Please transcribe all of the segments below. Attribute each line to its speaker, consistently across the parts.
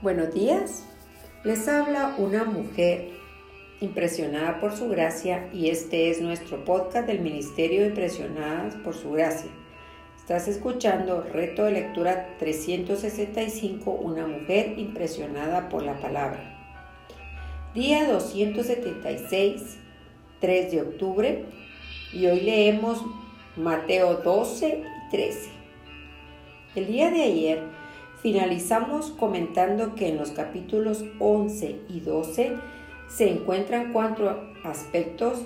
Speaker 1: Buenos días. Les habla una mujer impresionada por su gracia y este es nuestro podcast del Ministerio de Impresionadas por su gracia. Estás escuchando Reto de Lectura 365, una mujer impresionada por la palabra. Día 276, 3 de octubre y hoy leemos Mateo 12 y 13. El día de ayer Finalizamos comentando que en los capítulos 11 y 12 se encuentran cuatro aspectos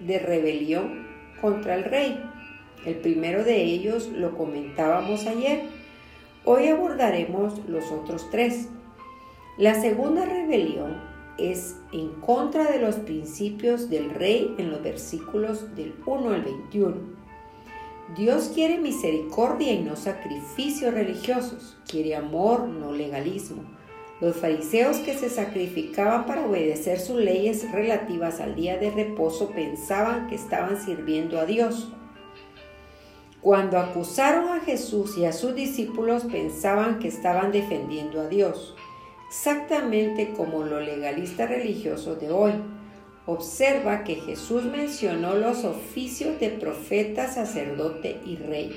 Speaker 1: de rebelión contra el rey. El primero de ellos lo comentábamos ayer. Hoy abordaremos los otros tres. La segunda rebelión es en contra de los principios del rey en los versículos del 1 al 21. Dios quiere misericordia y no sacrificios religiosos, quiere amor, no legalismo. Los fariseos que se sacrificaban para obedecer sus leyes relativas al día de reposo pensaban que estaban sirviendo a Dios. Cuando acusaron a Jesús y a sus discípulos pensaban que estaban defendiendo a Dios, exactamente como los legalistas religiosos de hoy observa que Jesús mencionó los oficios de profeta, sacerdote y rey,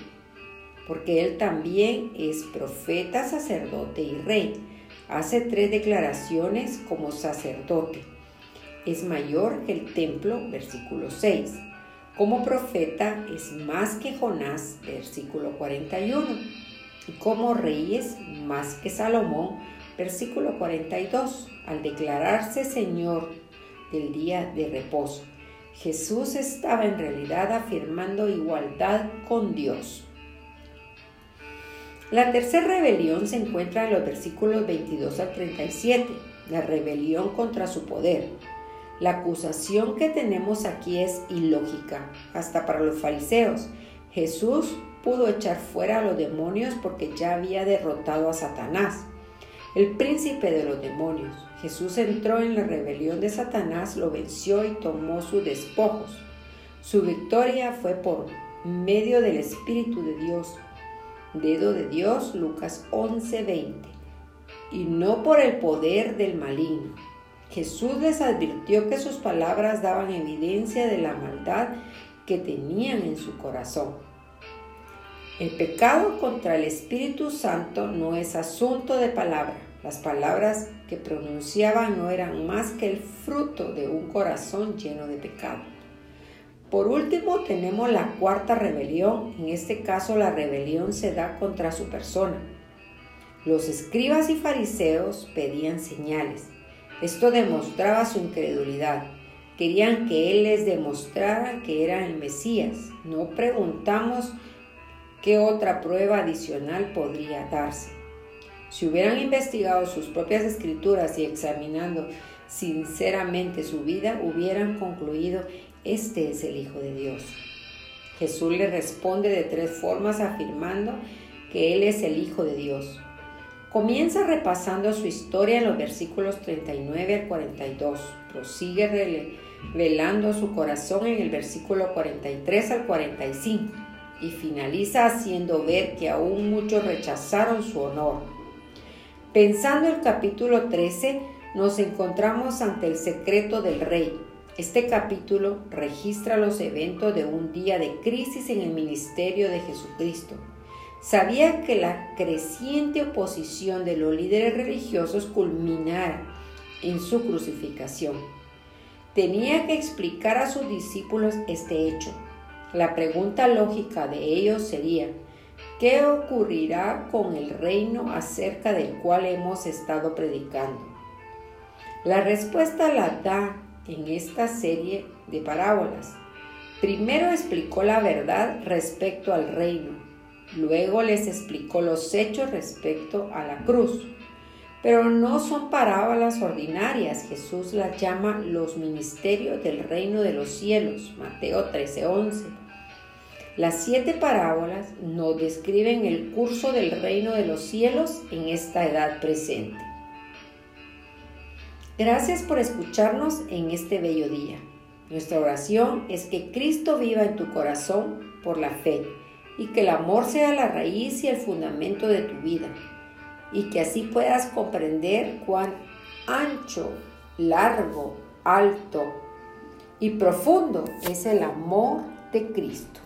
Speaker 1: porque él también es profeta, sacerdote y rey. Hace tres declaraciones como sacerdote. Es mayor que el templo, versículo 6. Como profeta es más que Jonás, versículo 41. Y como rey es más que Salomón, versículo 42. Al declararse Señor del día de reposo. Jesús estaba en realidad afirmando igualdad con Dios. La tercera rebelión se encuentra en los versículos 22 al 37, la rebelión contra su poder. La acusación que tenemos aquí es ilógica, hasta para los fariseos. Jesús pudo echar fuera a los demonios porque ya había derrotado a Satanás, el príncipe de los demonios. Jesús entró en la rebelión de Satanás, lo venció y tomó sus despojos. Su victoria fue por medio del Espíritu de Dios. Dedo de Dios, Lucas 11:20. Y no por el poder del maligno. Jesús les advirtió que sus palabras daban evidencia de la maldad que tenían en su corazón. El pecado contra el Espíritu Santo no es asunto de palabra las palabras que pronunciaban no eran más que el fruto de un corazón lleno de pecado. Por último, tenemos la cuarta rebelión. En este caso, la rebelión se da contra su persona. Los escribas y fariseos pedían señales. Esto demostraba su incredulidad. Querían que Él les demostrara que era el Mesías. No preguntamos qué otra prueba adicional podría darse. Si hubieran investigado sus propias escrituras y examinando sinceramente su vida, hubieran concluido, este es el Hijo de Dios. Jesús le responde de tres formas afirmando que Él es el Hijo de Dios. Comienza repasando su historia en los versículos 39 al 42. Prosigue revelando su corazón en el versículo 43 al 45 y finaliza haciendo ver que aún muchos rechazaron su honor. Pensando el capítulo 13, nos encontramos ante el secreto del rey. Este capítulo registra los eventos de un día de crisis en el ministerio de Jesucristo. Sabía que la creciente oposición de los líderes religiosos culminara en su crucificación. Tenía que explicar a sus discípulos este hecho. La pregunta lógica de ellos sería, ¿Qué ocurrirá con el reino acerca del cual hemos estado predicando? La respuesta la da en esta serie de parábolas. Primero explicó la verdad respecto al reino, luego les explicó los hechos respecto a la cruz. Pero no son parábolas ordinarias, Jesús las llama los ministerios del reino de los cielos, Mateo 13:11. Las siete parábolas nos describen el curso del reino de los cielos en esta edad presente. Gracias por escucharnos en este bello día. Nuestra oración es que Cristo viva en tu corazón por la fe y que el amor sea la raíz y el fundamento de tu vida. y que así puedas comprender cuán ancho, largo, alto y profundo es el amor de Cristo.